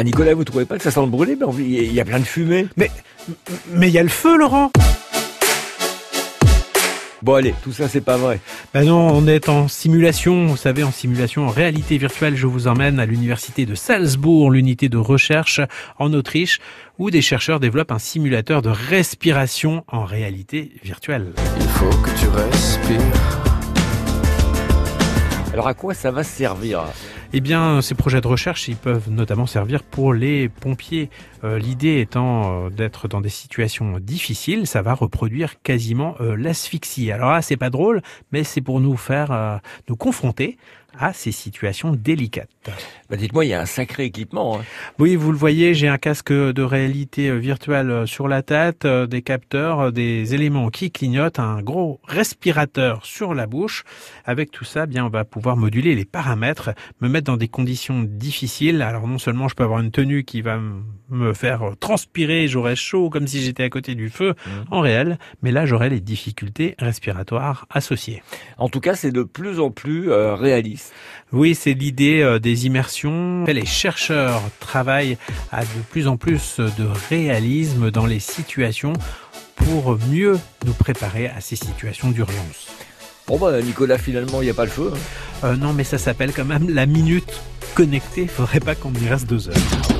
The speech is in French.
Ah Nicolas, vous trouvez pas que ça sent le brûlé Ben, Il y a plein de fumée. Mais mais il y a le feu, Laurent. Bon allez, tout ça c'est pas vrai. Ben non, on est en simulation, vous savez, en simulation en réalité virtuelle. Je vous emmène à l'université de Salzbourg, l'unité de recherche en Autriche, où des chercheurs développent un simulateur de respiration en réalité virtuelle. Il faut que tu respires. Alors à quoi ça va servir? Eh bien, ces projets de recherche, ils peuvent notamment servir pour les pompiers. Euh, l'idée étant euh, d'être dans des situations difficiles, ça va reproduire quasiment euh, l'asphyxie. Alors là, c'est pas drôle, mais c'est pour nous faire nous confronter à ces situations délicates. Bah Dites-moi, il y a un sacré équipement. Hein. Oui, vous le voyez, j'ai un casque de réalité virtuelle sur la tête, des capteurs, des éléments qui clignotent, un gros respirateur sur la bouche. Avec tout ça, bien, on va pouvoir moduler les paramètres, me mettre dans des conditions difficiles. Alors non seulement je peux avoir une tenue qui va me faire transpirer, j'aurai chaud comme si j'étais à côté du feu mmh. en réel, mais là j'aurai les difficultés respiratoires associées. En tout cas, c'est de plus en plus euh, Oui, c'est l'idée euh, des immersions. Les chercheurs travaillent à de plus en plus de réalisme dans les situations pour mieux nous préparer à ces situations d'urgence. Bon bah Nicolas, finalement, il n'y a pas le feu. Hein. Euh, non, mais ça s'appelle quand même la minute connectée. Faudrait pas qu'on y reste deux heures.